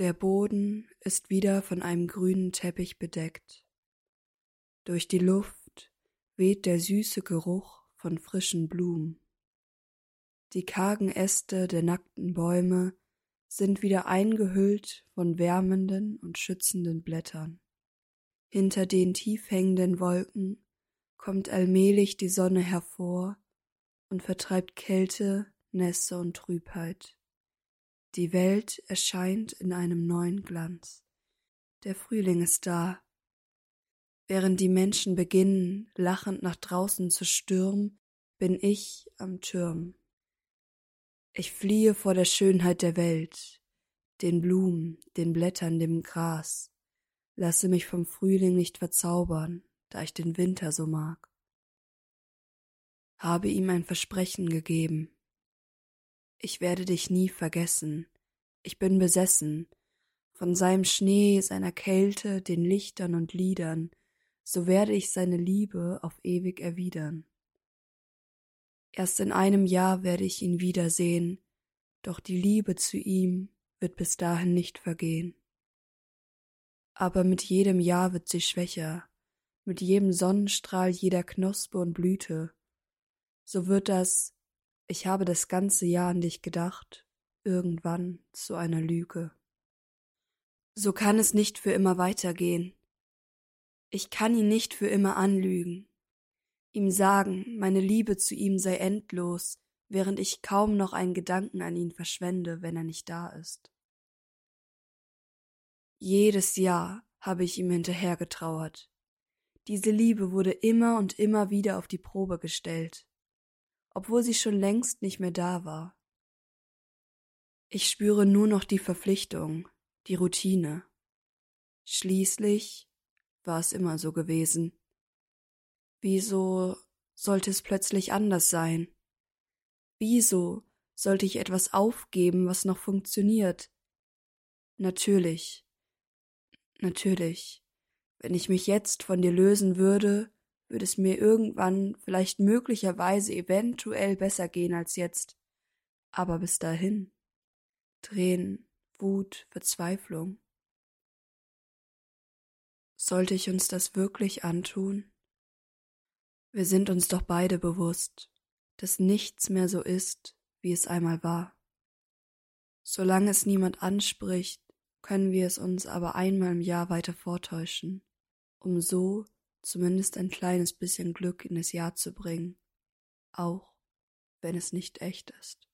Der Boden ist wieder von einem grünen Teppich bedeckt. Durch die Luft weht der süße Geruch von frischen Blumen. Die kargen Äste der nackten Bäume sind wieder eingehüllt von wärmenden und schützenden Blättern. Hinter den tief hängenden Wolken kommt allmählich die Sonne hervor und vertreibt Kälte, Nässe und Trübheit. Die Welt erscheint in einem neuen Glanz. Der Frühling ist da. Während die Menschen beginnen, lachend nach draußen zu stürmen, bin ich am Türm. Ich fliehe vor der Schönheit der Welt, den Blumen, den Blättern, dem Gras, lasse mich vom Frühling nicht verzaubern, da ich den Winter so mag. Habe ihm ein Versprechen gegeben, ich werde dich nie vergessen. Ich bin besessen von seinem Schnee, seiner Kälte, den Lichtern und Liedern, so werde ich seine Liebe auf ewig erwidern. Erst in einem Jahr werde ich ihn wiedersehen, doch die Liebe zu ihm wird bis dahin nicht vergehen. Aber mit jedem Jahr wird sie schwächer, mit jedem Sonnenstrahl jeder Knospe und Blüte, so wird das ich habe das ganze Jahr an dich gedacht, irgendwann zu einer Lüge. So kann es nicht für immer weitergehen. Ich kann ihn nicht für immer anlügen, ihm sagen, meine Liebe zu ihm sei endlos, während ich kaum noch einen Gedanken an ihn verschwende, wenn er nicht da ist. Jedes Jahr habe ich ihm hinterhergetrauert. Diese Liebe wurde immer und immer wieder auf die Probe gestellt obwohl sie schon längst nicht mehr da war. Ich spüre nur noch die Verpflichtung, die Routine. Schließlich war es immer so gewesen. Wieso sollte es plötzlich anders sein? Wieso sollte ich etwas aufgeben, was noch funktioniert? Natürlich, natürlich, wenn ich mich jetzt von dir lösen würde, würde es mir irgendwann vielleicht möglicherweise eventuell besser gehen als jetzt. Aber bis dahin. Tränen, Wut, Verzweiflung. Sollte ich uns das wirklich antun? Wir sind uns doch beide bewusst, dass nichts mehr so ist, wie es einmal war. Solange es niemand anspricht, können wir es uns aber einmal im Jahr weiter vortäuschen, um so zumindest ein kleines bisschen Glück in das Jahr zu bringen, auch wenn es nicht echt ist.